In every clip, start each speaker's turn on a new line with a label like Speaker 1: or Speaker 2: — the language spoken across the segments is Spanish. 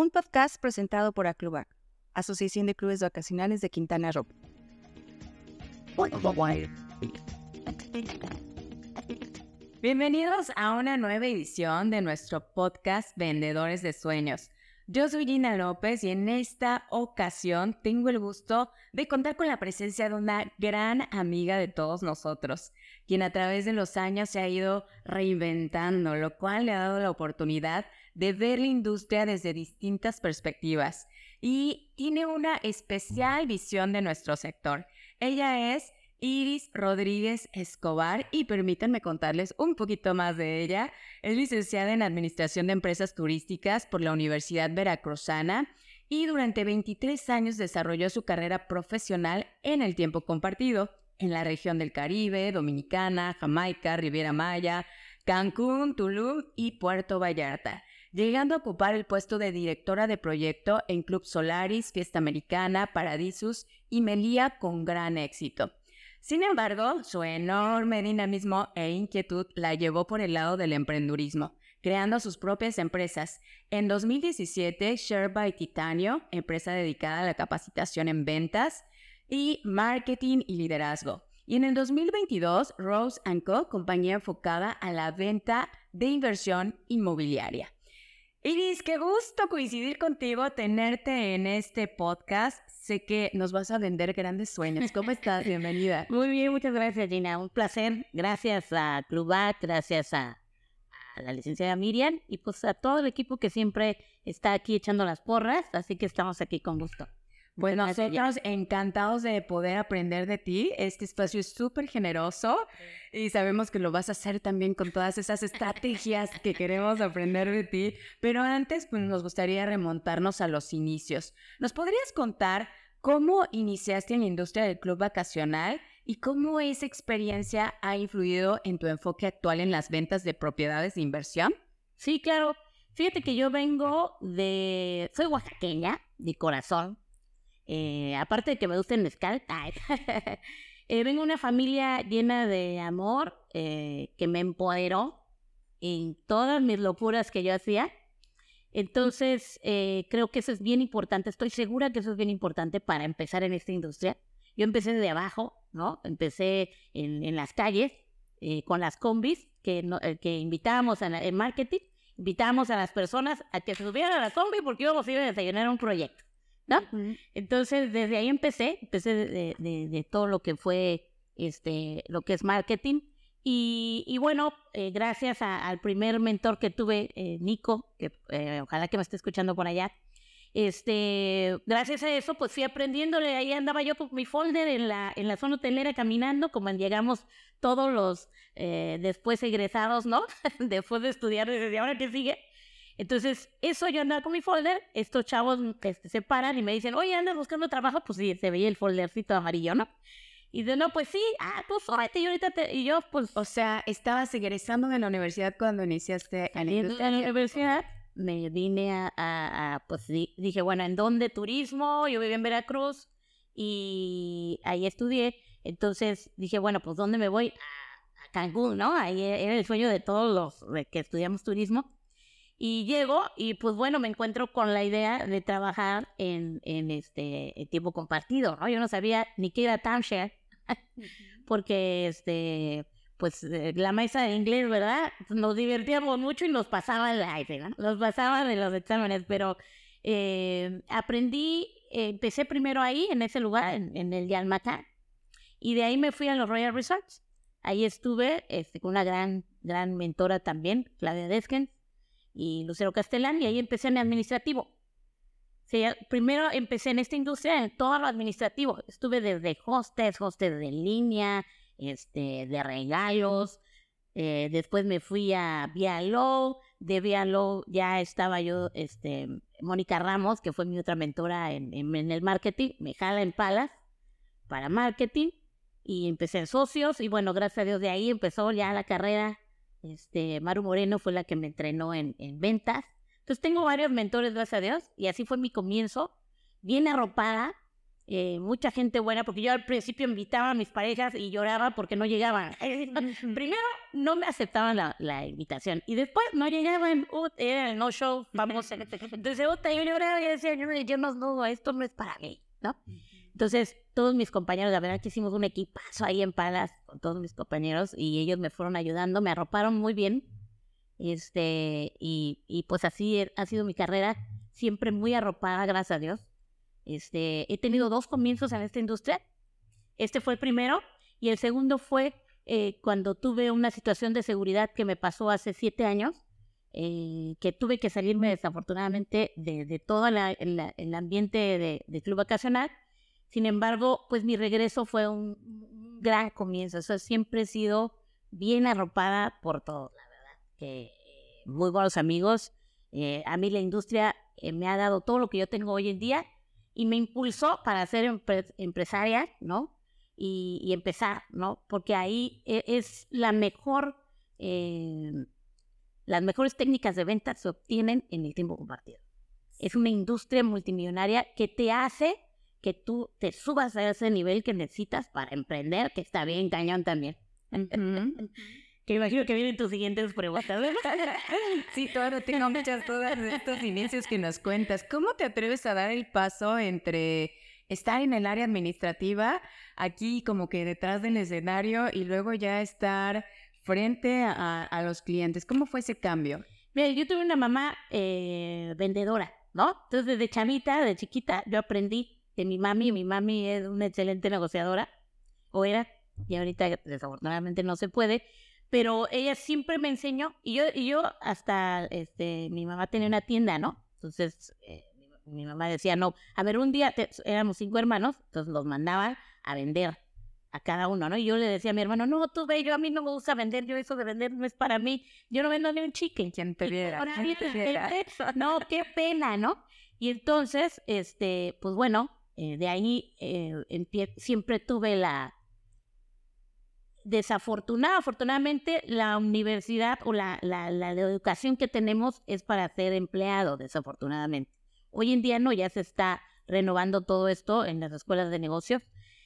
Speaker 1: un podcast presentado por Aclubac, Asociación de Clubes Vacacionales de Quintana Roo. Bienvenidos a una nueva edición de nuestro podcast Vendedores de Sueños. Yo soy Gina López y en esta ocasión tengo el gusto de contar con la presencia de una gran amiga de todos nosotros, quien a través de los años se ha ido reinventando, lo cual le ha dado la oportunidad de ver la industria desde distintas perspectivas y tiene una especial visión de nuestro sector. Ella es Iris Rodríguez Escobar y permítanme contarles un poquito más de ella. Es licenciada en Administración de Empresas Turísticas por la Universidad Veracruzana y durante 23 años desarrolló su carrera profesional en el tiempo compartido en la región del Caribe, Dominicana, Jamaica, Riviera Maya, Cancún, Tulum y Puerto Vallarta llegando a ocupar el puesto de directora de proyecto en Club Solaris, Fiesta Americana, Paradisus y Melía con gran éxito. Sin embargo, su enorme dinamismo e inquietud la llevó por el lado del emprendurismo, creando sus propias empresas. En 2017, Share by Titanio, empresa dedicada a la capacitación en ventas y marketing y liderazgo. Y en el 2022, Rose Co., compañía enfocada a la venta de inversión inmobiliaria. Iris, qué gusto coincidir contigo, tenerte en este podcast. Sé que nos vas a vender grandes sueños. ¿Cómo estás? Bienvenida.
Speaker 2: Muy bien, muchas gracias, Gina. Un placer. Gracias a Clubac, gracias a, a, la licenciada Miriam y pues a todo el equipo que siempre está aquí echando las porras. Así que estamos aquí con gusto.
Speaker 1: Bueno, nosotros encantados de poder aprender de ti. Este espacio es súper generoso y sabemos que lo vas a hacer también con todas esas estrategias que queremos aprender de ti. Pero antes, pues nos gustaría remontarnos a los inicios. ¿Nos podrías contar cómo iniciaste en la industria del club vacacional y cómo esa experiencia ha influido en tu enfoque actual en las ventas de propiedades de inversión?
Speaker 2: Sí, claro. Fíjate que yo vengo de... Soy oaxaqueña, de corazón eh, aparte de que me gusta el mezcal, eh, vengo de una familia llena de amor eh, que me empoderó en todas mis locuras que yo hacía. Entonces, creo que eso es bien importante. Estoy segura que eso es bien importante para empezar en esta industria. Yo empecé de abajo, ¿no? Empecé en, las calles con las combis que, que invitábamos en marketing. Invitábamos a las personas a que se subieran a la combi porque íbamos a ir a desayunar un proyecto. Entonces, desde ahí empecé, empecé de, todo lo que fue, este, lo que es marketing. Y, bueno, eh, gracias al primer mentor que tuve, eh, Nico, que eh, ojalá que me esté escuchando por allá, este, gracias a eso, pues fui aprendiéndole, ahí andaba yo con mi folder en la, en la zona hotelera caminando, como llegamos todos los después egresados, ¿no? después de estudiar, desde ahora que sigue, entonces, eso yo andaba con mi folder, estos chavos este, se paran y me dicen, oye, andas buscando trabajo, pues sí, se veía el foldercito amarillo, ¿no? Y de no, pues sí, ah, pues ahorita, y ahorita te... Y yo, pues...
Speaker 1: O sea, estabas egresando de la universidad cuando iniciaste
Speaker 2: a la, la universidad, me vine a, pues dije, bueno, ¿en dónde turismo? Yo viví en Veracruz y ahí estudié. Entonces dije, bueno, pues ¿dónde me voy? A Cancún, ¿no? Ahí era el sueño de todos los que estudiamos turismo. Y llego y pues bueno, me encuentro con la idea de trabajar en, en este tiempo compartido, ¿no? Yo no sabía ni qué era timeshare, porque este, pues eh, la mesa de inglés, ¿verdad? Nos divertíamos mucho y nos pasaba el aire, ¿no? Nos pasaban de los exámenes, pero eh, aprendí, empecé primero ahí, en ese lugar, en, en el Yalmatán, y de ahí me fui a los Royal Resorts. Ahí estuve este, con una gran, gran mentora también, Claudia Deskens, y Lucero Castellán, y ahí empecé en administrativo. primero empecé en esta industria, en todo lo administrativo. Estuve desde hostes, hostes de línea, este, de regalos. Eh, después me fui a Vialo. De Vialo ya estaba yo, este, Mónica Ramos, que fue mi otra mentora en, en, el marketing. Me jala en palas para marketing y empecé en socios. Y bueno, gracias a Dios de ahí empezó ya la carrera este, Maru Moreno fue la que me entrenó en, ventas. Entonces tengo varios mentores, gracias a Dios, y así fue mi comienzo, bien arropada eh, mucha gente buena, porque yo al principio invitaba a mis parejas y lloraba porque no llegaban. Primero, no me aceptaban la, la invitación y después no llegaban, uh, era el no show famoso. Entonces, yo lloraba y decía, yo, yo no, no, esto no es para mí, ¿no? Entonces, todos mis compañeros, la verdad que hicimos un equipazo ahí en Palas con todos mis compañeros y ellos me fueron ayudando, me arroparon muy bien. Este, y, y pues así ha sido mi carrera, siempre muy arropada, gracias a Dios. Este, he tenido dos comienzos en esta industria. Este fue el primero y el segundo fue eh, cuando tuve una situación de seguridad que me pasó hace siete años, eh, que tuve que salirme desafortunadamente de, todo el ambiente de, de, club vacacional. Sin embargo, pues mi regreso fue un, gran comienzo. O sea, siempre he sido bien arropada por todo, la verdad. Eh, muy buenos amigos. a mí la industria me ha dado todo lo que yo tengo hoy en día y me impulsó para ser empresaria, ¿no? Y, empezar, ¿no? Porque ahí e, es la mejor, eh, las mejores técnicas de venta se obtienen en el tiempo compartido. Es una industria multimillonaria que te hace que tú te subas a ese nivel que necesitas para emprender, que está bien cañón también. Que imagino que vienen tus siguientes preguntas.
Speaker 1: sí, todavía tengo muchas dudas de estos inicios que nos cuentas. ¿Cómo te atreves a dar el paso entre estar en el área administrativa, aquí como que detrás del escenario, y luego ya estar frente a, los clientes? ¿Cómo fue ese cambio?
Speaker 2: Mira, yo tuve una mamá eh, vendedora, ¿no? Entonces, desde chamita, de chiquita, yo aprendí de mi mami. Mi mami es una excelente negociadora, o era, y ahorita desafortunadamente no se puede pero ella siempre me enseñó, y yo, y yo hasta, este, mi mamá tenía una tienda, ¿no? Entonces, eh, mi, mamá decía, no, a ver, un día éramos cinco hermanos, entonces los mandaban a vender a cada uno, ¿no? Y yo le decía a mi hermano, no, tú ve, yo a mí no me gusta vender, yo eso de vender no es para mí, yo no vendo ni un chicken.
Speaker 1: ¿Quién te viera?
Speaker 2: No, qué pena, ¿no? Y entonces, este, pues bueno, eh, de ahí eh, siempre tuve la, desafortunada, afortunadamente la universidad o la, la, la, educación que tenemos es para ser empleado, desafortunadamente. Hoy en día no, ya se está renovando todo esto en las escuelas de negocios.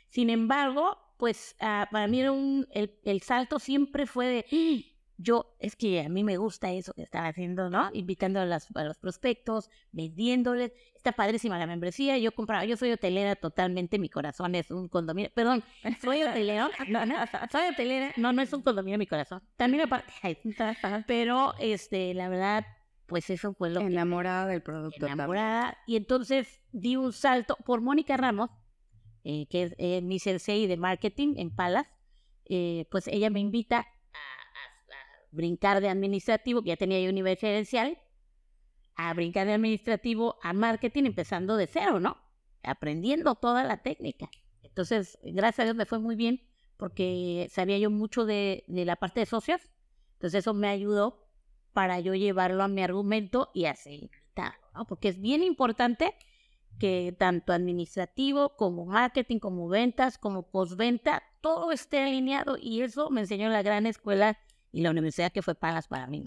Speaker 2: Sin embargo, pues ah, para mí un, el, el, salto siempre fue de, yo, es que a mí me gusta eso que estaba haciendo, ¿no? Invitando a, las, a los prospectos, vendiéndoles, está padrísima la membresía, yo compraba, yo soy hotelera totalmente, mi corazón es un condominio, perdón, soy hotelera, no, no, soy hotelera, no, no es un condominio mi corazón, también aparte, pero, este, la verdad, pues eso fue lo
Speaker 1: Enamorada del producto.
Speaker 2: Enamorada, y entonces di un salto por Mónica Ramos, eh, que es eh, mi sensei de marketing en Palas, eh, pues ella me invita brincar de administrativo, que ya tenía yo un nivel gerencial, a brincar de administrativo a marketing empezando de cero, ¿no? Aprendiendo toda la técnica. Entonces, gracias a Dios me fue muy bien porque sabía yo mucho de, la parte de socios. Entonces eso me ayudó para yo llevarlo a mi argumento y así. Porque es bien importante que tanto administrativo como marketing, como ventas, como postventa, todo esté alineado y eso me enseñó la gran escuela y la universidad que fue pagas para mí.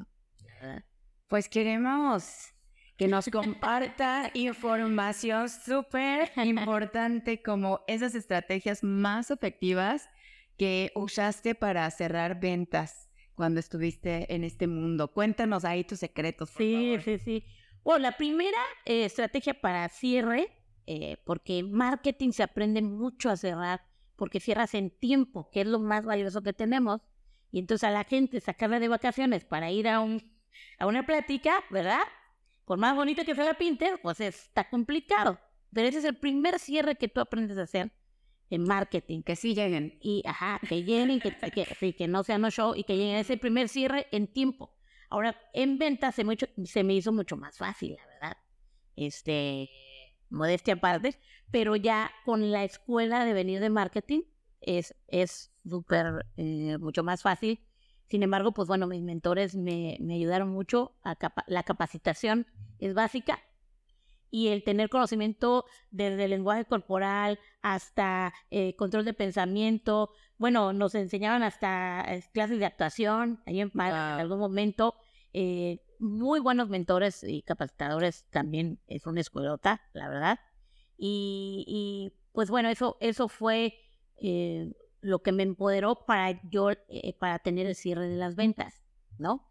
Speaker 1: Pues queremos que nos comparta información súper importante como esas estrategias más efectivas que usaste para cerrar ventas cuando estuviste en este mundo. Cuéntanos ahí tus secretos. Por
Speaker 2: sí, sí, sí. Bueno, la primera eh, estrategia para cierre, eh, porque en marketing se aprende mucho a cerrar, porque cierras en tiempo, que es lo más valioso que tenemos. Y entonces a la gente sacarla de vacaciones para ir a, un, a una plática, ¿verdad? Por más bonito que sea la Pinter, pues está complicado. Pero ese es el primer cierre que tú aprendes a hacer en marketing.
Speaker 1: Que sí lleguen.
Speaker 2: Y, ajá, que lleguen, que, que, que no sean no show y que lleguen ese primer cierre en tiempo. Ahora, en ventas se, se me hizo mucho más fácil, la verdad. Este, modestia aparte, pero ya con la escuela de venir de marketing es súper, eh, mucho más fácil. Sin embargo, pues bueno, mis mentores me, me ayudaron mucho. A la capacitación es básica y el tener conocimiento desde el lenguaje corporal hasta eh, control de pensamiento. Bueno, nos enseñaban hasta eh, clases de actuación ahí en, algún momento. muy buenos mentores y capacitadores también es una escuelota, la verdad. Y, y pues bueno, eso, eso fue eh, lo que me empoderó para yo, eh, para tener el cierre de las ventas, ¿no?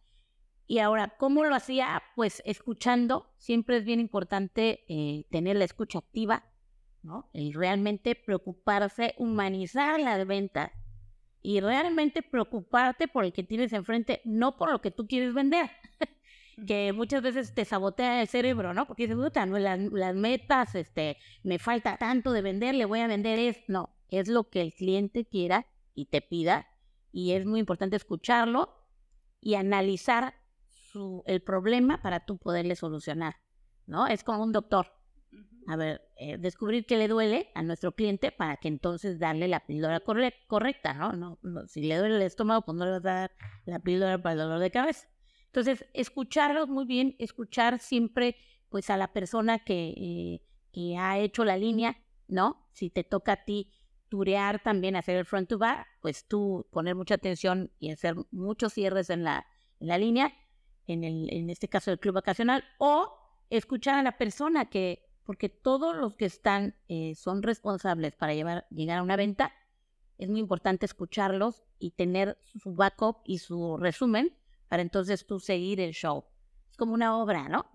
Speaker 2: Y ahora, ¿cómo lo hacía? Pues escuchando, siempre es bien importante eh, tener la escucha activa, ¿no? Y realmente preocuparse, humanizar las ventas y realmente preocuparte por el que tienes enfrente, no por lo que tú quieres vender. que muchas veces te sabotea el cerebro, ¿no? Porque dices, puta, no, las, las, metas, este, me falta tanto de vender, le voy a vender es, no, es lo que el cliente quiera y te pida, y es muy importante escucharlo y analizar su, el problema para tú poderle solucionar, ¿no? Es como un doctor. A ver, eh, descubrir qué le duele a nuestro cliente para que entonces darle la píldora correcta, ¿no? No, ¿no? Si le duele el estómago, pues no le vas a dar la píldora para el dolor de cabeza. Entonces, escucharlos muy bien, escuchar siempre pues a la persona que, eh, que ha hecho la línea, ¿no? Si te toca a ti turear también, hacer el front to back, pues tú poner mucha atención y hacer muchos cierres en la, en la línea, en, el, en este caso el club vacacional, o escuchar a la persona que, porque todos los que están eh, son responsables para llevar, llegar a una venta, es muy importante escucharlos y tener su backup y su resumen para entonces tú seguir el show. Es como una obra, ¿no?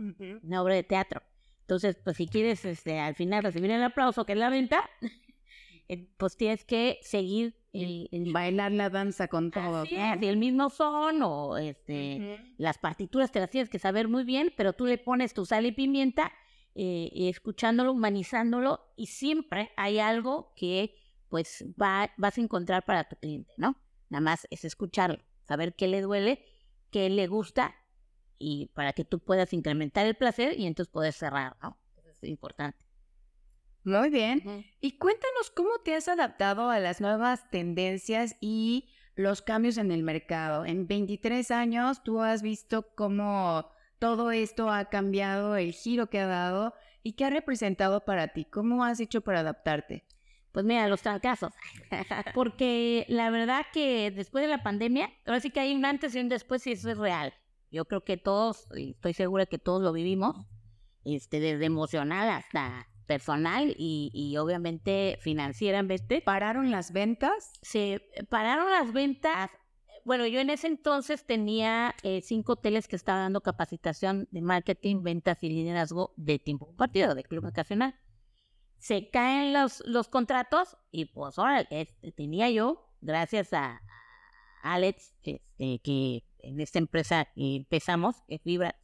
Speaker 2: Una obra de teatro. Entonces, pues si quieres este, al final recibir el aplauso, que es la venta, pues tienes que seguir el,
Speaker 1: bailar la danza con todo.
Speaker 2: Sí, el mismo son o este, las partituras te las tienes que saber muy bien, pero tú le pones tu sal y pimienta, eh, escuchándolo, humanizándolo, y siempre hay algo que pues va, vas a encontrar para tu cliente, ¿no? Nada más es escucharlo, saber qué le duele que le gusta y para que tú puedas incrementar el placer y entonces puedes cerrar, ¿no? Eso es importante.
Speaker 1: Muy bien. Y cuéntanos cómo te has adaptado a las nuevas tendencias y los cambios en el mercado. En 23 años tú has visto cómo todo esto ha cambiado, el giro que ha dado y qué ha representado para ti. ¿Cómo has hecho para adaptarte?
Speaker 2: Pues mira, los trancazos. Porque la verdad que después de la pandemia, ahora sí que hay un antes y un después y eso es real. Yo creo que todos, y estoy segura que todos lo vivimos, este, desde emocional hasta personal y, y obviamente financieramente.
Speaker 1: ¿Pararon las ventas?
Speaker 2: Se pararon las ventas. Bueno, yo en ese entonces tenía eh, cinco hoteles que estaban dando capacitación de marketing, ventas y liderazgo de tiempo compartido, de club vacacional se caen los, los contratos y pues ahora este, tenía yo, gracias a Alex, este, que en esta empresa empezamos, que Fibra,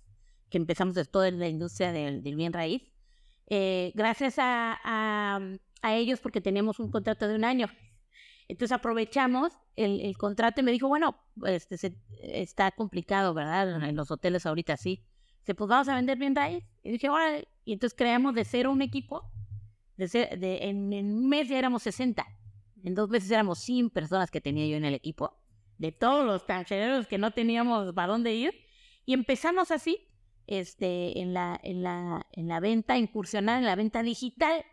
Speaker 2: que empezamos de toda la industria del, bien raíz, eh, gracias a, a, ellos porque teníamos un contrato de un año. Entonces aprovechamos el, el contrato y me dijo, bueno, este, está complicado, ¿verdad? En los hoteles ahorita sí. Dice, pues vamos a vender bien raíz. Y dije, bueno, y entonces creamos de cero un equipo de en, un mes ya éramos 60. En dos meses éramos 100 personas que tenía yo en el equipo. De todos los canchereros que no teníamos para dónde ir. Y empezamos así, este, en la, en la, en la venta, incursionar en la venta digital.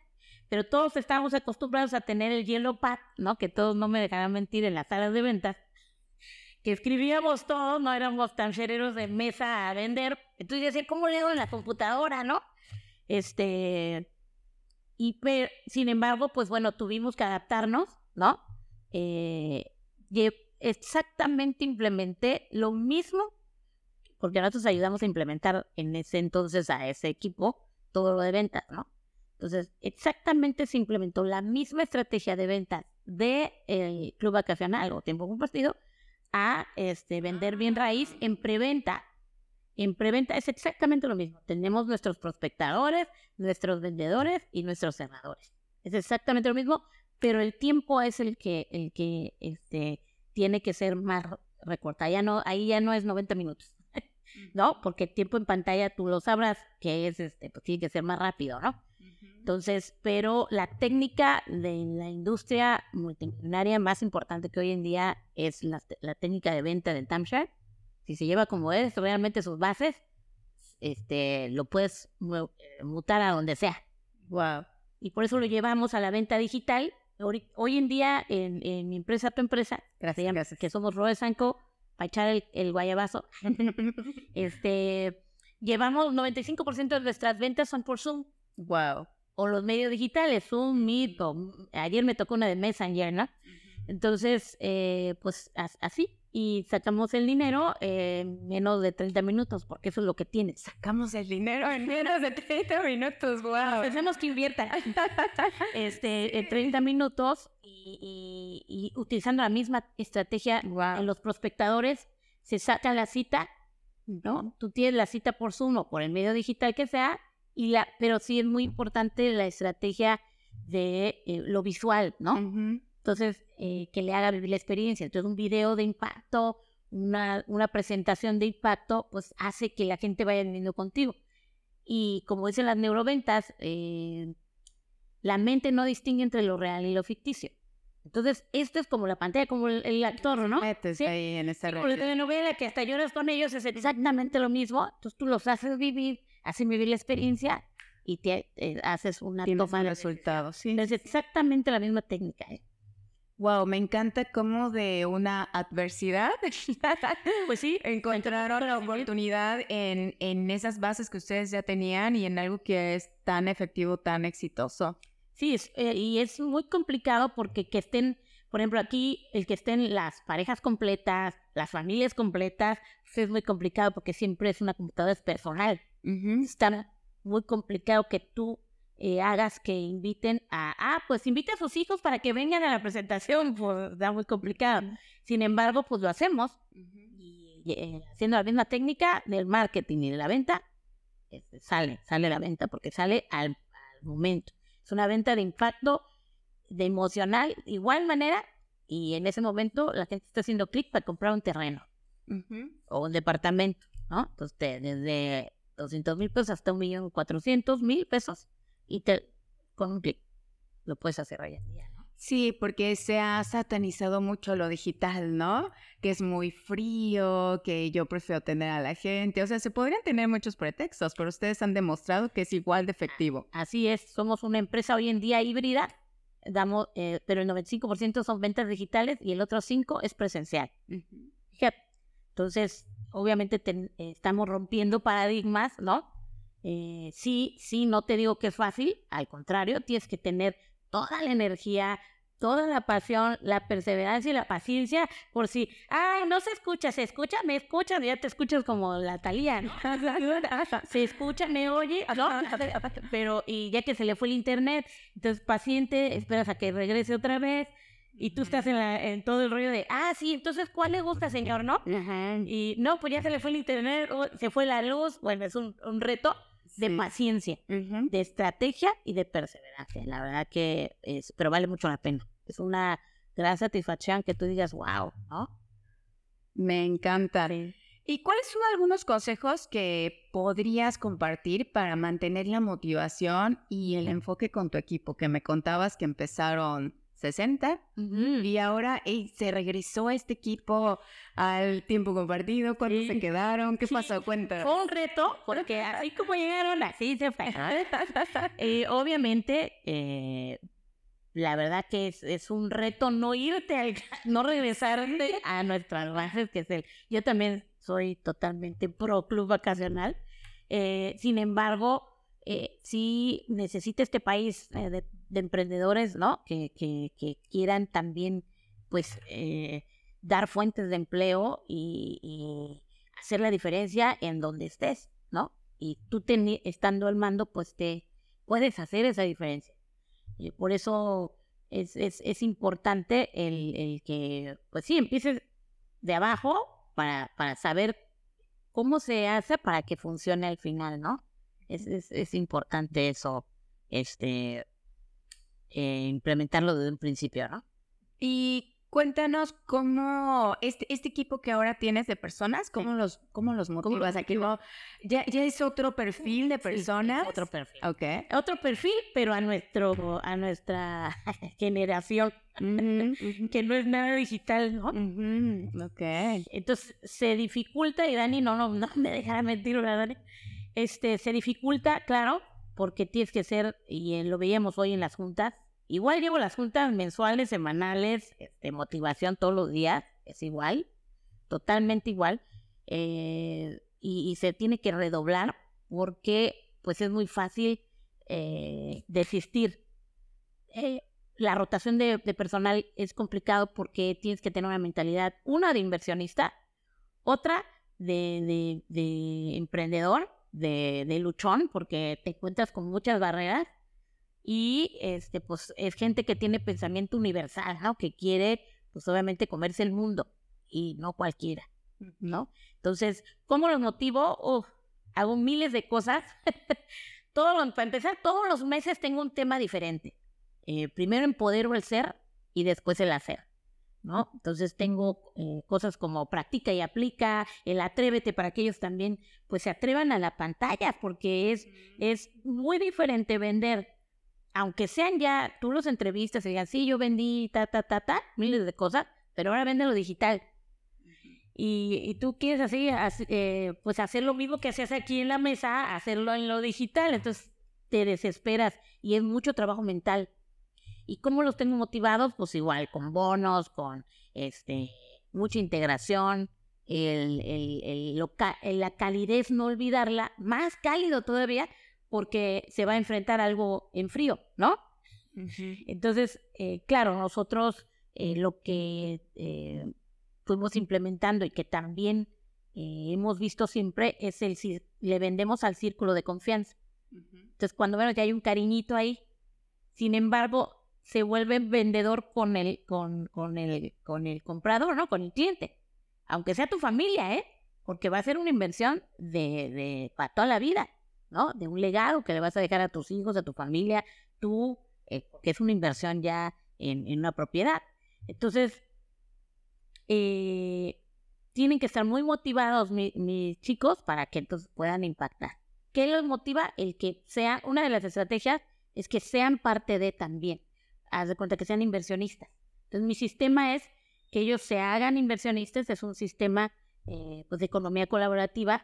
Speaker 2: Pero todos estábamos acostumbrados a tener el Yellow Pad, ¿no? Que todos no me dejarán mentir en las salas de ventas. Que escribíamos todos, no éramos tanchereros de mesa a vender. Entonces yo decía, ¿cómo leo en la computadora, no? Este, y sin embargo, pues bueno, tuvimos que adaptarnos, ¿no? Eh, exactamente implementé lo mismo, porque nosotros ayudamos a implementar en ese entonces a ese equipo todo lo de ventas, ¿no? Entonces, exactamente se implementó la misma estrategia de ventas de club vacacional o tiempo compartido a este, vender bien raíz en preventa en preventa es exactamente lo mismo. Tenemos nuestros prospectadores, nuestros vendedores y nuestros cerradores. Es exactamente lo mismo, pero el tiempo es el que, el que este, tiene que ser más recortado. Ya no, ahí ya no es 90 minutos, ¿no? Porque el tiempo en pantalla tú lo sabrás que es, este, pues tiene que ser más rápido, ¿no? Entonces, pero la técnica de la industria multimillonaria más importante que hoy en día es la, la técnica de venta del timeshare si se lleva como es, realmente sus bases, este, lo puedes eh, mutar a donde sea.
Speaker 1: Wow.
Speaker 2: Y por eso lo llevamos a la venta digital. Hoy, en día, en, mi empresa, tu empresa, gracias, que somos Roe Sanco, para echar el, guayabazo, este, llevamos 95% de nuestras ventas son por Zoom.
Speaker 1: Wow.
Speaker 2: o los medios digitales, un Meet, o ayer me tocó una de Messenger, ¿no? Entonces, eh, pues así, y sacamos el dinero en menos de 30 minutos, porque eso es lo que tienes.
Speaker 1: Sacamos el dinero en menos de 30 minutos, wow.
Speaker 2: Pensemos que invierta este, en 30 minutos y, utilizando la misma estrategia en los prospectadores, se saca la cita, ¿no? Tú tienes la cita por Zoom o por el medio digital que sea, y la, pero sí es muy importante la estrategia de eh, lo visual, ¿no? Entonces, eh, que le haga vivir la experiencia. Entonces, un video de impacto, una, una presentación de impacto, pues hace que la gente vaya viniendo contigo. Y como dicen las neuroventas, eh, la mente no distingue entre lo real y lo ficticio. Entonces, esto es como la pantalla, como el, actor, ¿no?
Speaker 1: Metes ahí en esa
Speaker 2: Como la telenovela que hasta lloras con ellos, es exactamente lo mismo. Entonces, tú los haces vivir, haces vivir la experiencia y te, eh, haces una
Speaker 1: toma de resultados. Sí.
Speaker 2: Es exactamente la misma técnica. ¿eh?
Speaker 1: Wow, me encanta cómo de una adversidad,
Speaker 2: pues sí,
Speaker 1: encontraron la oportunidad en, en esas bases que ustedes ya tenían y en algo que es tan efectivo, tan exitoso.
Speaker 2: Sí, eh, y es muy complicado porque que estén, por ejemplo, aquí el que estén las parejas completas, las familias completas, pues es muy complicado porque siempre es una computadora personal. Está muy complicado que tú eh, hagas que inviten a, ah, pues invite a sus hijos para que vengan a la presentación, pues está muy complicado. Sin embargo, pues lo hacemos y, eh, haciendo la misma técnica del marketing y de la venta, este, sale, sale la venta porque sale al, momento. Es una venta de impacto, de emocional, igual manera, y en ese momento la gente está haciendo clic para comprar un terreno o un departamento, ¿no? Entonces, desde 200 mil pesos hasta un millón cuatrocientos mil pesos y te, con un clic lo puedes hacer hoy en día.
Speaker 1: Sí, porque se ha satanizado mucho lo digital, ¿no? Que es muy frío, que yo prefiero tener a la gente. O sea, se podrían tener muchos pretextos, pero ustedes han demostrado que es igual de efectivo.
Speaker 2: Así es, somos una empresa hoy en día híbrida, damos, eh, pero el 95% son ventas digitales y el otro 5% es presencial. Entonces, obviamente estamos rompiendo paradigmas, ¿no? Eh, sí, sí, no te digo que es fácil, al contrario, tienes que tener toda la energía, toda la pasión, la perseverancia y la paciencia por si, ay, no se escucha, se escucha, me escuchas, ya te escuchas como la talía, ¿no? se escucha, me oye, ¿no? Pero, y ya que se le fue el internet, entonces paciente, esperas a que regrese otra vez, y tú estás en, la, en todo el rollo de, ah, sí, entonces, ¿cuál le gusta, señor, no? Y no, pues ya se le fue el internet, se fue la luz, bueno, es un, un reto, de paciencia, de estrategia y de perseverancia. La verdad que es, pero vale mucho la pena. Es una gran satisfacción que tú digas, wow, ¿no?
Speaker 1: Me encanta. ¿Y cuáles son algunos consejos que podrías compartir para mantener la motivación y el enfoque con tu equipo? Que me contabas que empezaron 60 y ahora se regresó este equipo al tiempo compartido, ¿cuándo se quedaron? ¿Qué pasó? Cuenta.
Speaker 2: Fue un reto porque así como llegaron, así se fue. eh, obviamente, eh, la verdad que es, es, un reto no irte, al, no regresarte a nuestras bases, que es el... Yo también soy totalmente pro club vacacional. Eh, sin embargo, eh, sí necesita este país eh, de de emprendedores, ¿no? Que, que, quieran también, pues, eh, dar fuentes de empleo y, hacer la diferencia en donde estés, ¿no? Y tú estando al mando, pues te puedes hacer esa diferencia. Y por eso es, es, es importante el, el, que, pues sí, empieces de abajo para, para saber cómo se hace para que funcione al final, ¿no? Es, es, es importante eso, este, eh, implementarlo desde un principio, ¿no?
Speaker 1: Y cuéntanos cómo este, este equipo que ahora tienes de personas, cómo los, cómo los motivas. Aquí ya, ya es otro perfil de personas.
Speaker 2: otro perfil.
Speaker 1: Ok.
Speaker 2: Otro perfil, pero a nuestro, a nuestra generación, que no es nada digital, ¿no?
Speaker 1: Ok.
Speaker 2: Entonces se dificulta, y Dani no, no, no me dejará mentir, ¿verdad, Dani? Este, se dificulta, claro, porque tienes que ser, y lo veíamos hoy en las juntas, Igual llevo las juntas mensuales, semanales, de este, motivación todos los días, es igual, totalmente igual, eh, y, se tiene que redoblar porque pues es muy fácil eh, desistir. Eh, la rotación de, personal es complicado porque tienes que tener una mentalidad, una de inversionista, otra de, emprendedor, de, luchón, porque te encuentras con muchas barreras. Y este, pues es gente que tiene pensamiento universal, ¿no? Que quiere, pues obviamente, comerse el mundo y no cualquiera, ¿no? Entonces, ¿cómo los motivo? hago miles de cosas. Todo, para empezar, todos los meses tengo un tema diferente. Eh, primero empodero el ser y después el hacer. ¿no? Entonces tengo eh, cosas como practica y aplica, el atrévete para que ellos también pues se atrevan a la pantalla, porque es, es muy diferente vender, aunque sean ya, tú los entrevistas y digan, sí, yo vendí ta, ta, ta, ta, miles de cosas, pero ahora vende lo digital. Y, y tú quieres así, eh, pues hacer lo mismo que hacías aquí en la mesa, hacerlo en lo digital, entonces te desesperas y es mucho trabajo mental. ¿Y cómo los tengo motivados? Pues igual, con bonos, con este mucha integración, el, el, el, la calidez, no olvidarla, más cálido todavía, porque se va a enfrentar algo en frío, ¿no? Entonces, eh, claro, nosotros eh, lo que eh, fuimos implementando y que también hemos visto siempre es el le vendemos al círculo de confianza. Entonces, cuando vemos que hay un cariñito ahí, sin embargo, se vuelve vendedor con el, con, con, el, con el comprador, ¿no? Con el cliente. Aunque sea tu familia, ¿eh? Porque va a ser una inversión de, de para toda la vida, ¿no? De un legado que le vas a dejar a tus hijos, a tu familia, tú, eh, que es una inversión ya en, una propiedad. Entonces, eh, tienen que estar muy motivados mis chicos para que entonces puedan impactar. ¿Qué los motiva? El que sea, una de las estrategias es que sean parte de también haz de cuenta que sean inversionistas. Entonces, mi sistema es que ellos se hagan inversionistas, es un sistema eh, pues, de economía colaborativa,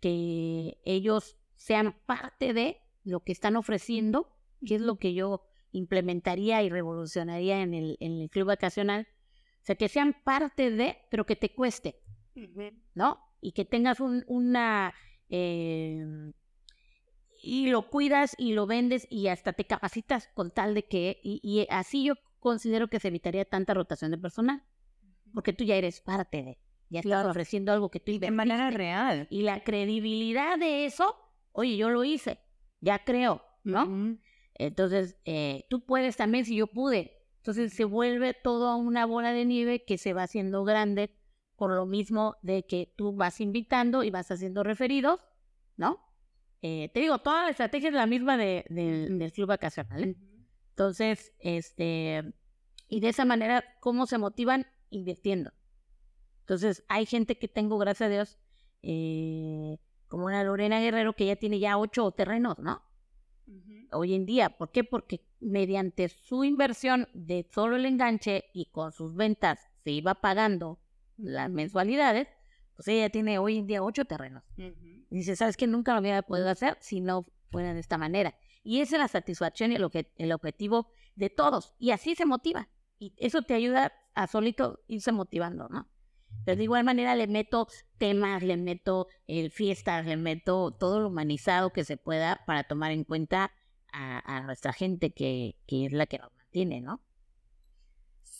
Speaker 2: que ellos sean parte de lo que están ofreciendo, que es lo que yo implementaría y revolucionaría en el, en el club vacacional. O sea, que sean parte de, pero que te cueste, ¿no? Y que tengas un, una eh, y lo cuidas y lo vendes y hasta te capacitas con tal de que, y, así yo considero que se evitaría tanta rotación de personal, porque tú ya eres parte de, ya estás ofreciendo algo que tú
Speaker 1: De manera real.
Speaker 2: Y la credibilidad de eso, oye, yo lo hice, ya creo, ¿no? Entonces, eh, tú puedes también si yo pude. Entonces se vuelve todo una bola de nieve que se va haciendo grande por lo mismo de que tú vas invitando y vas haciendo referidos, ¿no? Eh, te digo, toda la estrategia es la misma de, del club vacacional. ¿eh? Entonces, este, y de esa manera, ¿cómo se motivan? Invirtiendo. Entonces, hay gente que tengo, gracias a Dios, eh, como una Lorena Guerrero, que ya tiene ya ocho terrenos, ¿no? Hoy en día, ¿por qué? Porque mediante su inversión de solo el enganche y con sus ventas se iba pagando las mensualidades, pues ella tiene hoy en día ocho terrenos. Y dice, ¿sabes qué? Nunca lo había podido hacer si no fuera de esta manera. Y esa es la satisfacción y el, el objetivo de todos. Y así se motiva. Y eso te ayuda a solito irse motivando, ¿no? Pero de igual manera le meto temas, le meto el fiestas, le meto todo lo humanizado que se pueda para tomar en cuenta a, nuestra gente que, que es la que nos mantiene, ¿no?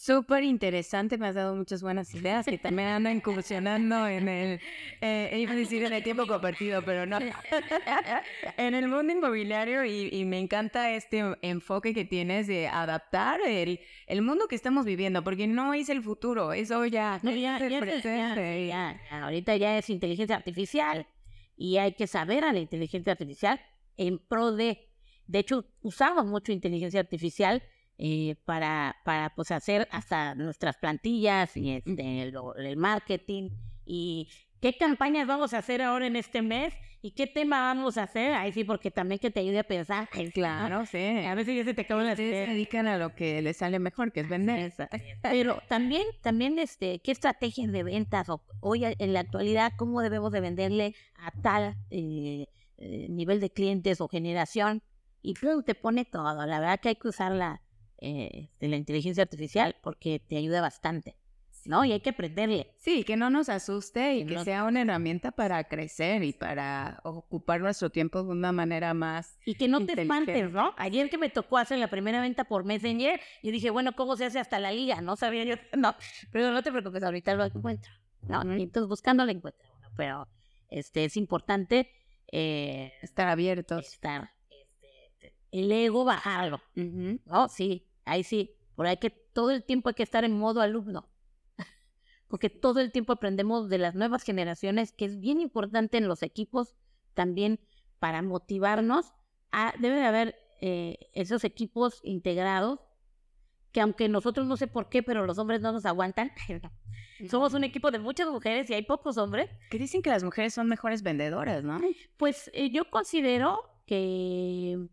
Speaker 1: Súper interesante, me has dado muchas buenas ideas que también ando incursionando en el, eh, iba a decir en el tiempo compartido, pero no, en el mundo inmobiliario y, me encanta este enfoque que tienes de adaptar el, el, mundo que estamos viviendo, porque no es el futuro, eso ya,
Speaker 2: no, ya, ya, ahorita ya es inteligencia artificial y hay que saber a la inteligencia artificial en pro de, de hecho usamos mucho inteligencia artificial eh, para, para pues hacer hasta nuestras plantillas y este, el, marketing y qué campañas vamos a hacer ahora en este mes y qué tema vamos a hacer. Ahí sí, porque también que te ayude a pensar.
Speaker 1: Claro, sí. A veces ya se te acaban las Se dedican a lo que les sale mejor, que es vender.
Speaker 2: Pero también, también este, qué estrategias de ventas o hoy en la actualidad, cómo debemos de venderle a tal eh, eh, nivel de clientes o generación. Y luego te pone todo. La verdad que hay que usarla eh, de la inteligencia artificial porque te ayuda bastante. ¿no? Y hay que aprenderle.
Speaker 1: Sí, que no nos asuste y
Speaker 2: Que
Speaker 1: que
Speaker 2: no-
Speaker 1: sea una herramienta para crecer y para ocupar nuestro tiempo de una manera más...
Speaker 2: Y que no te espantes, ¿no? Ayer que me tocó hacer la primera venta por Messenger, yo dije, bueno, ¿cómo se hace hasta la liga? No sabía yo, no, pero no te preocupes, ahorita lo encuentro. No, y entonces buscando lo encuentro uno, pero este, es importante eh,
Speaker 1: Estar abiertos.
Speaker 2: estar, este, el ego bajarlo,
Speaker 1: Ujú.
Speaker 2: ¿no? Sí, ahí sí, por ahí que todo el tiempo hay que estar en modo alumno, porque todo el tiempo aprendemos de las nuevas generaciones, que es bien importante en los equipos también para motivarnos. A, debe de haber eh, esos equipos integrados, que aunque nosotros no sé por qué, pero los hombres no nos aguantan. Somos un equipo de muchas mujeres y hay pocos hombres.
Speaker 1: Que dicen que las mujeres son mejores vendedoras, ¿no?
Speaker 2: Pues eh, yo considero que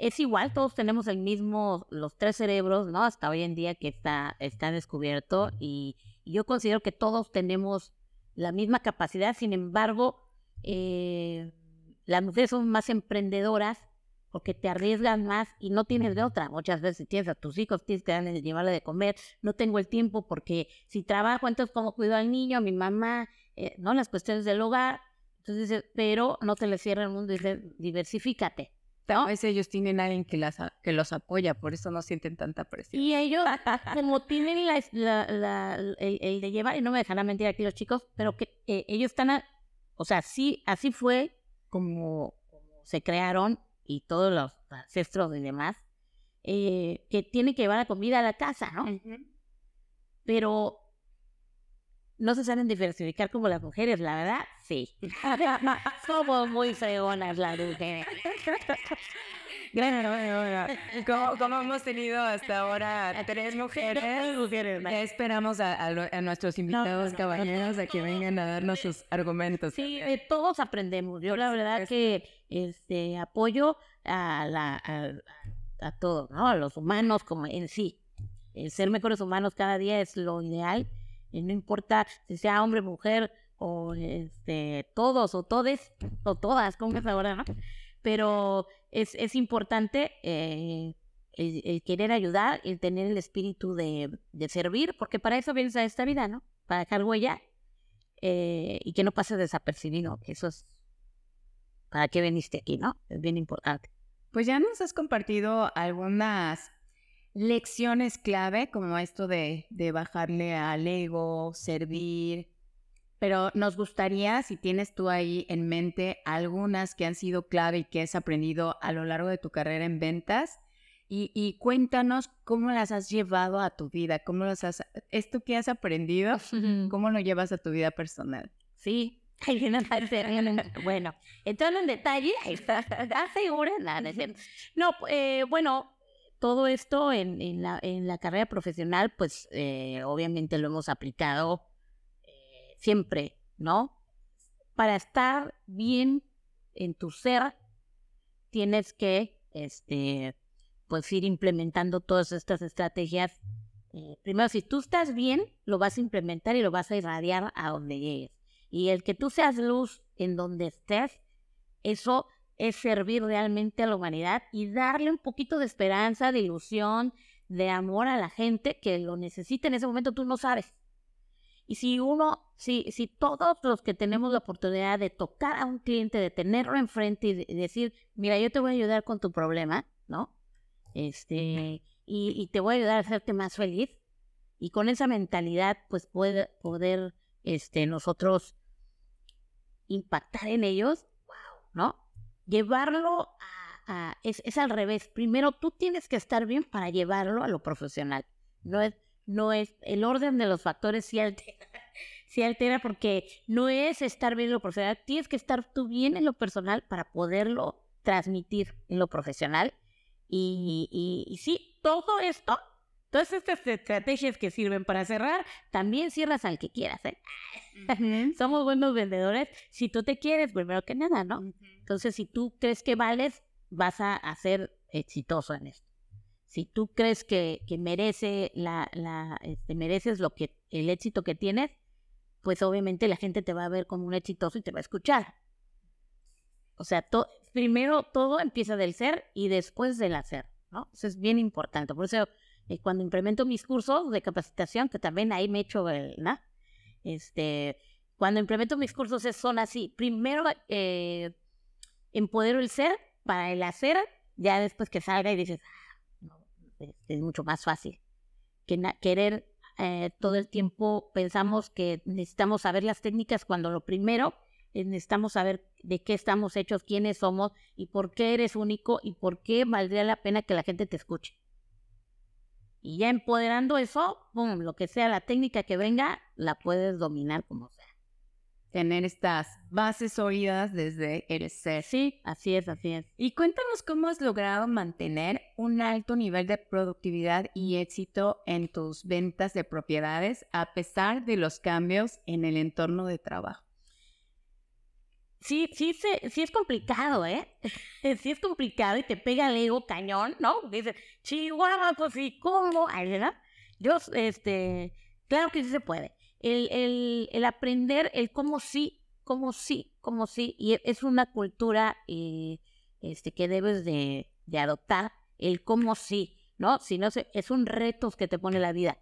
Speaker 2: es igual, todos tenemos el mismo, los tres cerebros, ¿no? Hasta hoy en día que está, está descubierto y, y yo considero que todos tenemos la misma capacidad, sin embargo, eh, las mujeres son más emprendedoras porque te arriesgan más y no tienes de otra. Muchas veces tienes a tus hijos, tienes que darle, llevarle de comer, no tengo el tiempo porque si trabajo, entonces cómo cuido al niño, a mi mamá, eh, ¿no? Las cuestiones del hogar. Entonces, pero no te le cierra el mundo, dice, diversifícate.
Speaker 1: A veces ellos tienen a alguien que, las, que los apoya, por eso no sienten tanta presión.
Speaker 2: Y ellos, como tienen la, la- la- el, el de llevar, y no me dejarán mentir aquí los chicos, pero que eh, ellos están, a- o sea, sí, así fue como, como se crearon y todos los ancestros y demás, eh, que tienen que llevar la comida a la casa, ¿no? Pero no se saben diversificar como las mujeres, la verdad, sí. Somos muy fregonas las mujeres.
Speaker 1: Como, como hemos tenido hasta ahora tres mujeres, ya esperamos a, a lo- a nuestros invitados
Speaker 2: no,
Speaker 1: caballeros a que vengan a darnos sus argumentos.
Speaker 2: Sí, eh, todos aprendemos. Yo la verdad que este apoyo a la a, a- a todos, ¿no? A los humanos como en sí. El ser mejores humanos cada día es lo ideal. Y no importa si sea hombre, mujer o este todos o todes o todas, como es ahora, ¿no? Pero es, es importante eh, el, el querer ayudar, el tener el espíritu de, de servir, porque para eso vienes a esta vida, ¿no? Para dejar huella eh, y que no pase desapercibido, eso es para qué viniste aquí, ¿no? Es bien importante.
Speaker 1: Pues ya nos has compartido algunas lecciones clave, como esto de, de bajarle al ego, servir. Pero nos gustaría, si tienes tú ahí en mente algunas que han sido clave y que has aprendido a lo largo de tu carrera en ventas, y, y cuéntanos cómo las has llevado a tu vida, cómo las has, esto que has aprendido, cómo lo llevas a tu vida personal.
Speaker 2: Sí. Bueno, entrando en detalle, ¿estás segura? No, no, eh, bueno, todo esto en, en, la, en la carrera profesional, pues eh, obviamente lo hemos aplicado siempre, ¿no? Para estar bien en tu ser, tienes que, este, pues ir implementando todas estas estrategias. Eh, primero, si tú estás bien, lo vas a implementar y lo vas a irradiar a donde llegues. Y el que tú seas luz en donde estés, eso es servir realmente a la humanidad y darle un poquito de esperanza, de ilusión, de amor a la gente que lo necesita en ese momento, tú no sabes. Y si uno, si, si todos los que tenemos la oportunidad de tocar a un cliente, de tenerlo enfrente y, de- decir, mira, yo te voy a ayudar con tu problema, ¿no? Este, y, y te voy a ayudar a hacerte más feliz. Y con esa mentalidad, pues puede, poder este, nosotros impactar en ellos, wow, ¿no? Llevarlo a, a- es, es al revés. Primero tú tienes que estar bien para llevarlo a lo profesional. No es, no es, el orden de los factores sí altera, sí altera porque no es estar bien en lo profesional, tienes que estar tú bien en lo personal para poderlo transmitir en lo profesional. Y, y, y sí, todo esto, todas estas estrategias que sirven para cerrar, también cierras al que quieras, ¿eh? Somos buenos vendedores si tú te quieres, primero que nada, ¿no? Entonces, si tú crees que vales, vas a, a ser exitoso en esto. Si tú crees que, que merece la, la, este, mereces lo que, el éxito que tienes, pues obviamente la gente te va a ver como un exitoso y te va a escuchar. O sea, to- primero todo empieza del ser y después del hacer, ¿no? Eso es bien importante. Por eso eh, cuando implemento mis cursos de capacitación, que también ahí me echo el, ¿no? Este, cuando implemento mis cursos son así. Primero eh, empodero el ser para el hacer, ya después que salga y dices, es mucho más fácil que querer eh, todo el tiempo pensamos que necesitamos saber las técnicas cuando lo primero necesitamos saber de qué estamos hechos, quiénes somos y por qué eres único y por qué valdría la pena que la gente te escuche. Y ya empoderando eso, lo que sea la técnica que venga, la puedes dominar como sea.
Speaker 1: Tener estas bases sólidas desde el ser.
Speaker 2: Sí, así es, así es.
Speaker 1: Y cuéntanos cómo has logrado mantener un alto nivel de productividad y éxito en tus ventas de propiedades a pesar de los cambios en el entorno de trabajo
Speaker 2: sí, sí, sí es complicado, ¿eh? sí es complicado y te pega el ego cañón, ¿no? Dices, chihuahua, pues sí, ¿cómo? ¿verdad? Yo, este, claro que sí se puede. El, el, el aprender el cómo sí, cómo sí, cómo sí, y e, es una cultura eh, este, que debes de, de adoptar, el cómo sí, ¿no? Si no, es un reto que te pone la vida.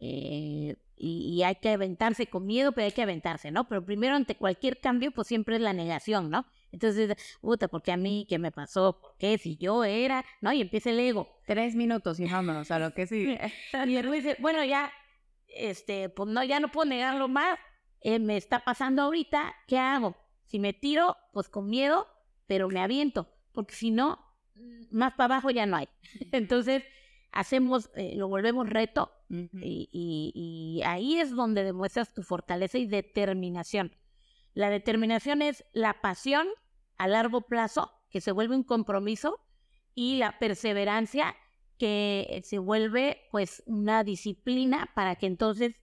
Speaker 2: Eh, y, hay que aventarse con miedo, pero hay que aventarse, ¿no? Pero primero ante cualquier cambio, pues siempre es la negación, ¿no? Entonces, puta, ¿por qué a mí? ¿Qué me pasó? ¿Por qué? Si yo era, ¿no? Y empieza el ego.
Speaker 1: Tres minutos y vámonos a lo que sí.
Speaker 2: y él dice, bueno, ya, este, pues no, ya no puedo negarlo más. Eh, me está pasando ahorita, ¿qué hago? Si me tiro, pues con miedo, pero me aviento, porque si no, más para abajo ya no hay. Entonces, hacemos, eh, lo volvemos reto y, ahí es donde demuestras tu fortaleza y determinación. La determinación es la pasión a largo plazo, que se vuelve un compromiso, y la perseverancia, que se vuelve pues una disciplina para que entonces,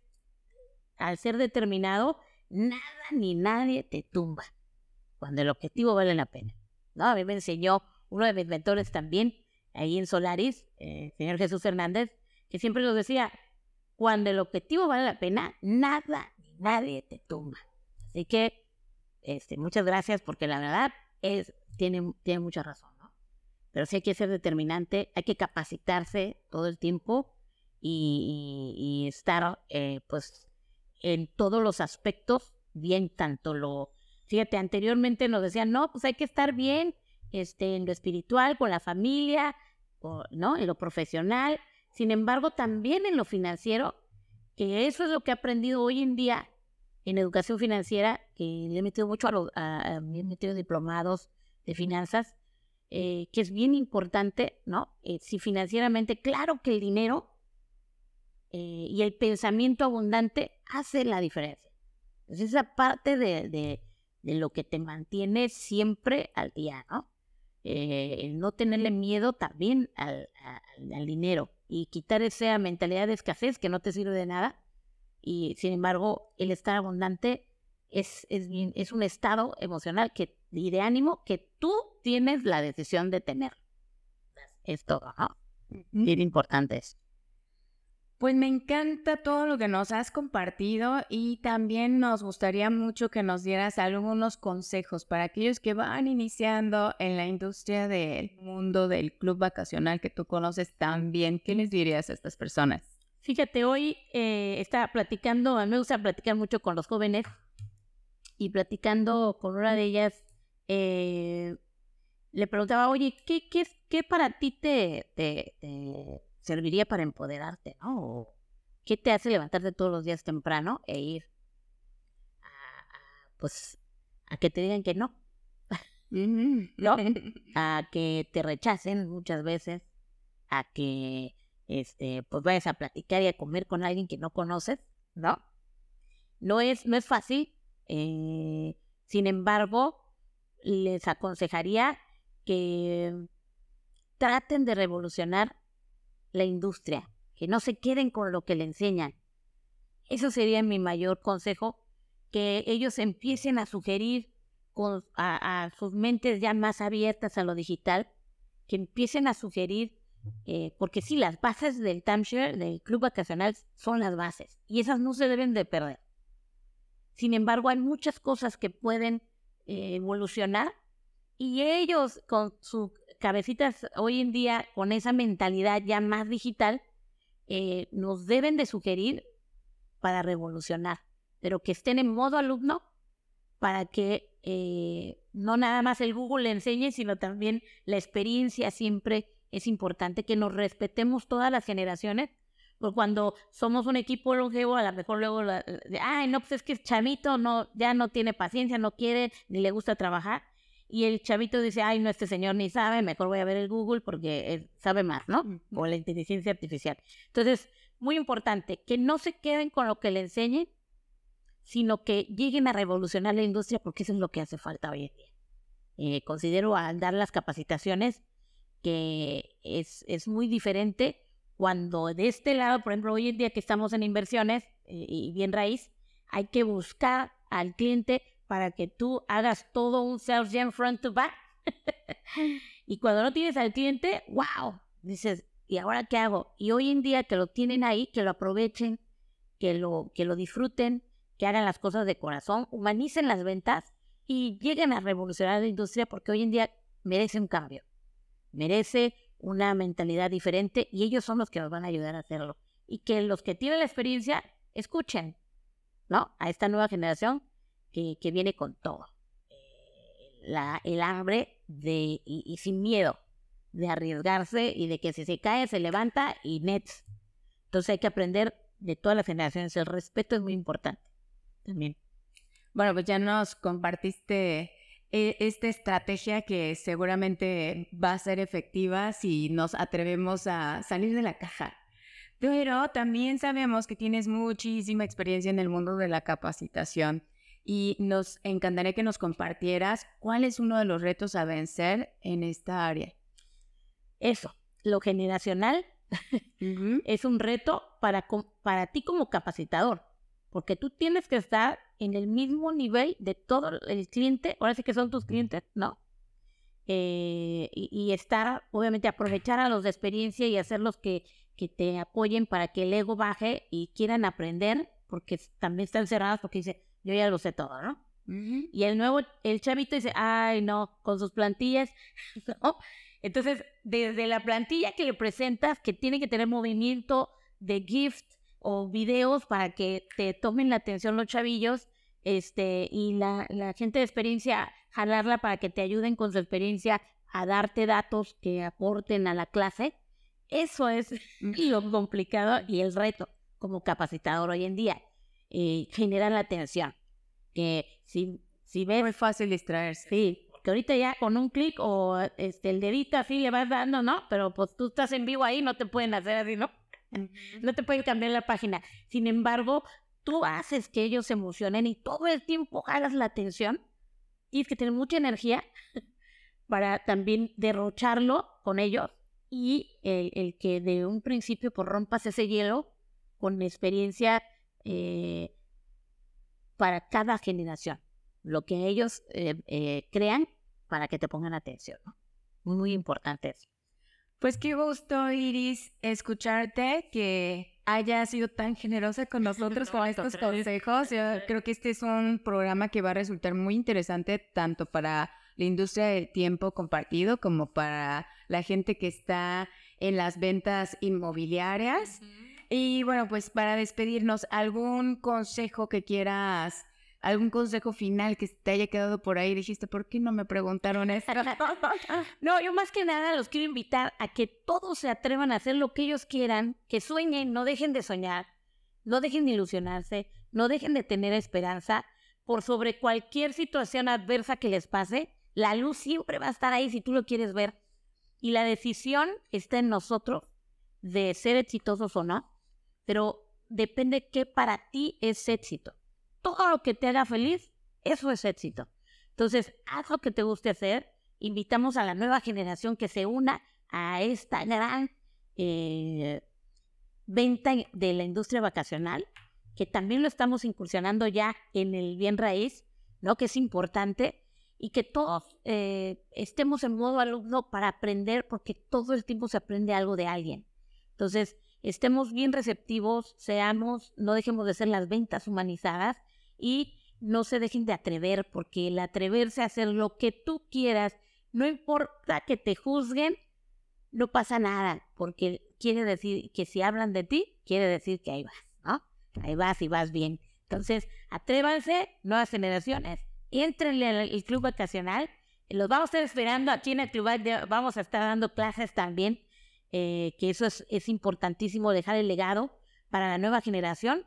Speaker 2: al ser determinado, nada ni nadie te tumba, cuando el objetivo vale la pena. ¿no? A mí me enseñó uno de mis mentores también, ahí en Solaris, el eh, señor Jesús Hernández, que siempre nos decía, cuando el objetivo vale la pena, nada ni nadie te tumba. Así que, este, muchas gracias porque la verdad es, tiene, tiene mucha razón. Pero sí hay que ser determinante, hay que capacitarse todo el tiempo y, estar, eh, pues, en todos los aspectos bien, tanto lo, fíjate, anteriormente nos decían, no, pues hay que estar bien, este, en lo espiritual, con la familia, ¿no? En lo profesional, sin embargo, también en lo financiero, que eso es lo que he aprendido hoy en día en educación financiera, que le he metido mucho a, los, he metido diplomados de finanzas, eh, que es bien importante, ¿no? Eh, si financieramente, claro que el dinero eh, y el pensamiento abundante hace la diferencia. Entonces, esa parte de, de, lo que te mantiene siempre al día, ¿no? el no tenerle miedo también al, al dinero y quitar esa mentalidad de escasez que no te sirve de nada. Y sin embargo, el estar abundante es, es, es un estado emocional que, y de ánimo que tú tienes la decisión de tener. Esto, bien importante es.
Speaker 1: Pues me encanta todo lo que nos has compartido y también nos gustaría mucho que nos dieras algunos consejos para aquellos que van iniciando en la industria del mundo del club vacacional que tú conoces tan bien. ¿Qué les dirías a estas personas?
Speaker 2: Fíjate, hoy eh, estaba platicando, a mí me gusta platicar mucho con los jóvenes y platicando con una de ellas, eh, le preguntaba, oye, ¿qué, qué, qué para ti te, te serviría para empoderarte, ¿no? ¿Qué te hace levantarte todos los días temprano e ir a, pues, a que te digan que no? ¿No? A que te rechacen muchas veces, a que este, pues vayas a platicar y a comer con alguien que no conoces, ¿no? No es, no es fácil. Eh, sin embargo, les aconsejaría que traten de revolucionar la industria, que no se queden con lo que le enseñan. Eso sería mi mayor consejo, que ellos empiecen a sugerir con, a, sus mentes ya más abiertas a lo digital, que empiecen a sugerir, eh, porque sí, las bases del timeshare, del club vacacional, son las bases, y esas no se deben de perder. Sin embargo, hay muchas cosas que pueden eh, evolucionar y ellos con su cabecitas hoy en día con esa mentalidad ya más digital, eh, nos deben de sugerir para revolucionar, pero que estén en modo alumno para que eh, no nada más el Google le enseñe, sino también la experiencia siempre es importante, que nos respetemos todas las generaciones, porque cuando somos un equipo longevo, a lo mejor luego, ay, no, pues es que el chavito no, ya no tiene paciencia, no quiere, ni le gusta trabajar, y el chavito dice, ay, no, este señor ni sabe, mejor voy a ver el Google porque sabe más, ¿no? O la inteligencia artificial. Entonces, muy importante, que no se queden con lo que le enseñen, sino que lleguen a revolucionar la industria porque eso es lo que hace falta hoy en día. Eh, considero al dar las capacitaciones que es, es, muy diferente cuando de este lado, por ejemplo, hoy en día que estamos en inversiones eh, y bien raíz, hay que buscar al cliente para que tú hagas todo un sales gen front to back. y cuando no tienes al cliente, wow, dices, ¿y ahora qué hago? Y hoy en día que lo tienen ahí, que lo aprovechen, que lo, que lo disfruten, que hagan las cosas de corazón, humanicen las ventas y lleguen a revolucionar la industria porque hoy en día merece un cambio, merece una mentalidad diferente y ellos son los que nos van a ayudar a hacerlo. Y que los que tienen la experiencia escuchen, ¿no? A esta nueva generación que, que viene con todo. Eh, la, el hambre de, y, sin miedo de arriesgarse y de que si se cae se levanta y nets. Entonces hay que aprender de todas las generaciones. El respeto es muy importante también.
Speaker 1: Bueno, pues ya nos compartiste esta estrategia que seguramente va a ser efectiva si nos atrevemos a salir de la caja. Pero también sabemos que tienes muchísima experiencia en el mundo de la capacitación y nos encantaría que nos compartieras cuál es uno de los retos a vencer en esta área.
Speaker 2: Eso, lo generacional es un reto para, para ti como capacitador porque tú tienes que estar en el mismo nivel de todo el cliente, ahora sí que son tus clientes, ¿no? Eh, y, estar, obviamente, aprovechar a los de experiencia y hacerlos que, que te apoyen para que el ego baje y quieran aprender, porque también están cerrados porque dice, yo ya lo sé todo, ¿no? Y el nuevo, el chavito dice, ay, no, con sus plantillas, ¿no? Entonces, desde la plantilla que le presentas, que tiene que tener movimiento de gift, o videos para que te tomen la atención los chavillos este, y la, la gente de experiencia jalarla para que te ayuden con su experiencia a darte datos que aporten a la clase. Eso es lo complicado y el reto como capacitador hoy en día. Eh, generar la atención. Que si, si ves...
Speaker 1: Muy fácil distraerse.
Speaker 2: Sí, que ahorita ya con un clic o este, el dedito así le vas dando, ¿no? Pero pues tú estás en vivo ahí, no te pueden hacer así, ¿no? No te pueden cambiar la página. Sin embargo, tú haces que ellos se emocionen y todo el tiempo hagas la atención. Tienes que tener mucha energía para también derrocharlo con ellos y el, que de un principio pues, rompas ese hielo con experiencia eh, para cada generación. Lo que ellos eh, eh, crean para que te pongan atención. Muy importante eso.
Speaker 1: Pues qué gusto, Iris, escucharte, que haya sido tan generosa con nosotros con estos consejos. Yo creo que este es un programa que va a resultar muy interesante tanto para la industria del tiempo compartido como para la gente que está en las ventas inmobiliarias. Y bueno, pues para despedirnos, ¿algún consejo que quieras algún consejo final que te haya quedado por ahí. Dijiste, ¿por qué no me preguntaron esto?
Speaker 2: no, yo más que nada los quiero invitar a que todos se atrevan a hacer lo que ellos quieran, que sueñen, no dejen de soñar, no dejen de ilusionarse, no dejen de tener esperanza por sobre cualquier situación adversa que les pase. La luz siempre va a estar ahí si tú lo quieres ver. Y la decisión está en nosotros de ser exitosos o no, pero depende qué para ti es éxito todo lo que te haga feliz, eso es éxito. Entonces, haz lo que te guste hacer. Invitamos a la nueva generación que se una a esta gran eh, venta de la industria vacacional, que también lo estamos incursionando ya en el bien raíz, ¿no? Que es importante y que todos eh, estemos en modo alumno para aprender, porque todo el tiempo se aprende algo de alguien. Entonces, estemos bien receptivos, seamos, no dejemos de ser las ventas humanizadas y no se dejen de atrever, porque el atreverse a hacer lo que tú quieras, no importa que te juzguen, no pasa nada, porque quiere decir que si hablan de ti, quiere decir que ahí vas, ¿no? Ahí vas y vas bien. Entonces, atrévanse, nuevas generaciones, entrenle al club vacacional. Los vamos a estar esperando aquí en el club, vamos a estar dando clases también, eh, que eso es, es, importantísimo, dejar el legado para la nueva generación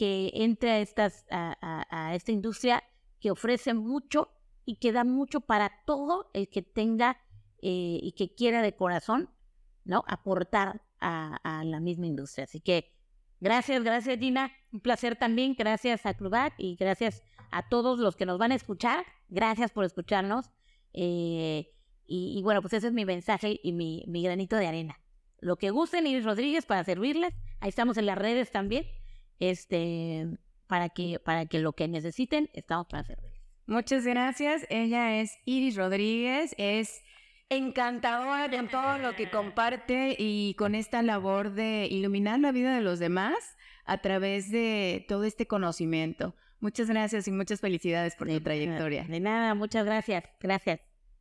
Speaker 2: que entre a, estas, a, a esta industria que ofrece mucho y que da mucho para todo el que tenga eh, y que quiera de corazón, ¿no? Aportar a, la misma industria. Así que gracias, gracias Gina, un placer también, gracias a Clubac y gracias a todos los que nos van a escuchar, gracias por escucharnos. Eh, y, bueno, pues ese es mi mensaje y mi, mi granito de arena. Lo que gusten, Iris Rodríguez, para servirles. Ahí estamos en las redes también. Este, para que, para que lo que necesiten, estamos para servirles.
Speaker 1: Muchas gracias. Ella es Iris Rodríguez, es encantadora con todo lo que comparte y con esta labor de iluminar la vida de los demás a través de todo este conocimiento. Muchas gracias y muchas felicidades por tu trayectoria.
Speaker 2: De nada, muchas gracias. Gracias.